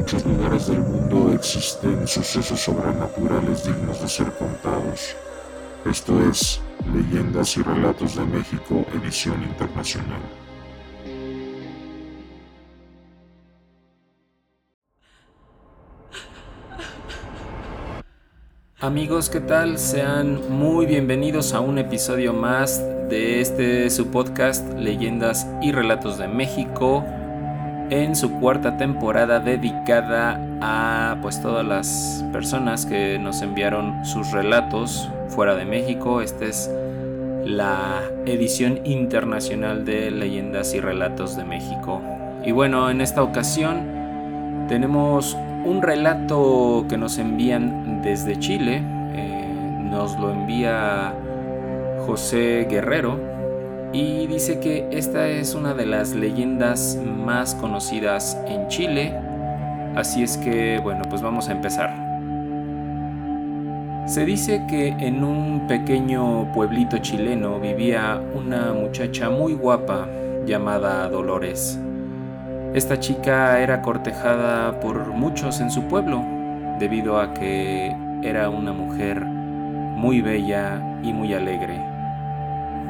muchos lugares del mundo existen sucesos sobrenaturales dignos de ser contados. Esto es Leyendas y Relatos de México, edición internacional. Amigos, ¿qué tal? Sean muy bienvenidos a un episodio más de este su podcast Leyendas y Relatos de México en su cuarta temporada dedicada a pues todas las personas que nos enviaron sus relatos fuera de México. Esta es la edición internacional de Leyendas y Relatos de México. Y bueno, en esta ocasión tenemos un relato que nos envían desde Chile. Eh, nos lo envía José Guerrero y dice que esta es una de las leyendas más conocidas en Chile. Así es que, bueno, pues vamos a empezar. Se dice que en un pequeño pueblito chileno vivía una muchacha muy guapa llamada Dolores. Esta chica era cortejada por muchos en su pueblo, debido a que era una mujer muy bella y muy alegre.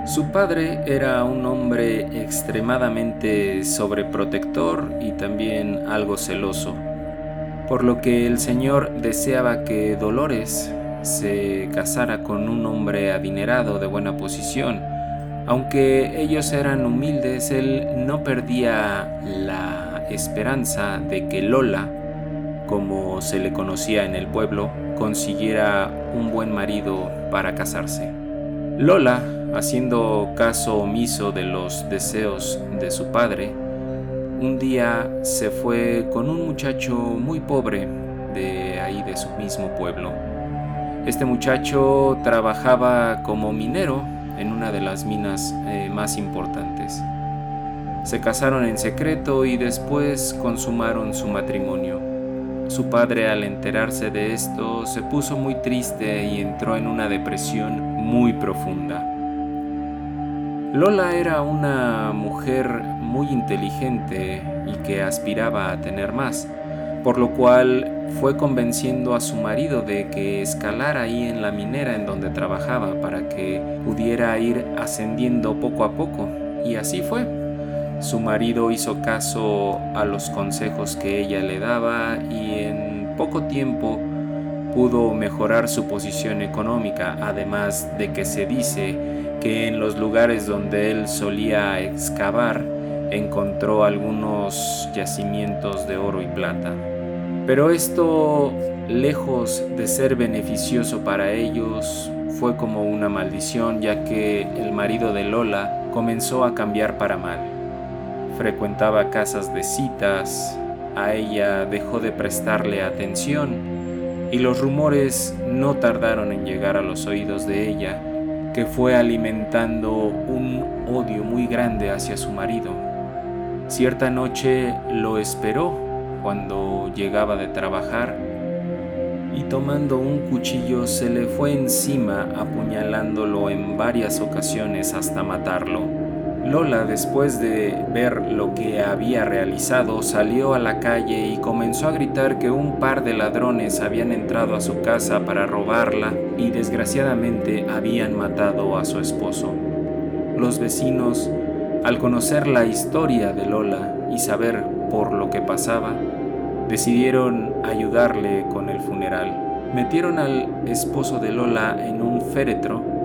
Su padre era un hombre extremadamente sobreprotector y también algo celoso, por lo que el señor deseaba que Dolores se casara con un hombre adinerado de buena posición, aunque ellos eran humildes, él no perdía la esperanza de que Lola, como se le conocía en el pueblo, consiguiera un buen marido para casarse. Lola, haciendo caso omiso de los deseos de su padre, un día se fue con un muchacho muy pobre de ahí de su mismo pueblo. Este muchacho trabajaba como minero en una de las minas eh, más importantes. Se casaron en secreto y después consumaron su matrimonio. Su padre al enterarse de esto se puso muy triste y entró en una depresión muy profunda. Lola era una mujer muy inteligente y que aspiraba a tener más, por lo cual fue convenciendo a su marido de que escalara ahí en la minera en donde trabajaba para que pudiera ir ascendiendo poco a poco. Y así fue. Su marido hizo caso a los consejos que ella le daba y en poco tiempo pudo mejorar su posición económica, además de que se dice que en los lugares donde él solía excavar encontró algunos yacimientos de oro y plata. Pero esto, lejos de ser beneficioso para ellos, fue como una maldición ya que el marido de Lola comenzó a cambiar para mal. Frecuentaba casas de citas, a ella dejó de prestarle atención y los rumores no tardaron en llegar a los oídos de ella, que fue alimentando un odio muy grande hacia su marido. Cierta noche lo esperó cuando llegaba de trabajar y tomando un cuchillo se le fue encima apuñalándolo en varias ocasiones hasta matarlo. Lola, después de ver lo que había realizado, salió a la calle y comenzó a gritar que un par de ladrones habían entrado a su casa para robarla y desgraciadamente habían matado a su esposo. Los vecinos, al conocer la historia de Lola y saber por lo que pasaba, decidieron ayudarle con el funeral. Metieron al esposo de Lola en un féretro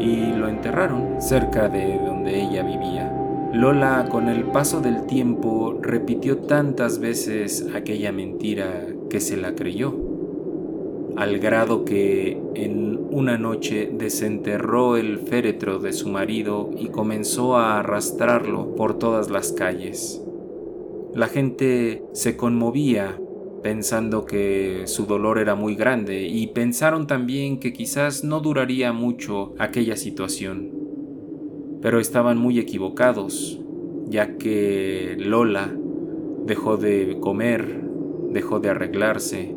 y lo enterraron cerca de donde ella vivía. Lola con el paso del tiempo repitió tantas veces aquella mentira que se la creyó, al grado que en una noche desenterró el féretro de su marido y comenzó a arrastrarlo por todas las calles. La gente se conmovía pensando que su dolor era muy grande y pensaron también que quizás no duraría mucho aquella situación. Pero estaban muy equivocados, ya que Lola dejó de comer, dejó de arreglarse,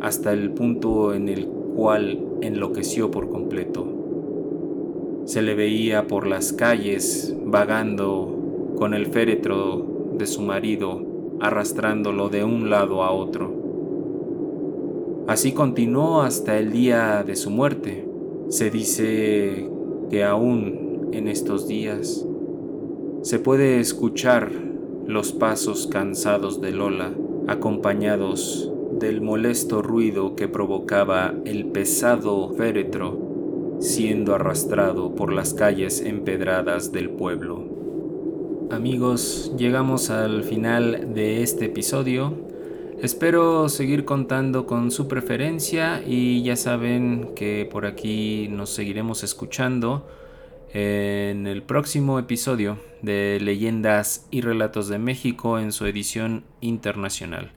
hasta el punto en el cual enloqueció por completo. Se le veía por las calles vagando con el féretro de su marido arrastrándolo de un lado a otro. Así continuó hasta el día de su muerte. Se dice que aún en estos días se puede escuchar los pasos cansados de Lola, acompañados del molesto ruido que provocaba el pesado féretro siendo arrastrado por las calles empedradas del pueblo. Amigos, llegamos al final de este episodio. Espero seguir contando con su preferencia y ya saben que por aquí nos seguiremos escuchando en el próximo episodio de Leyendas y Relatos de México en su edición internacional.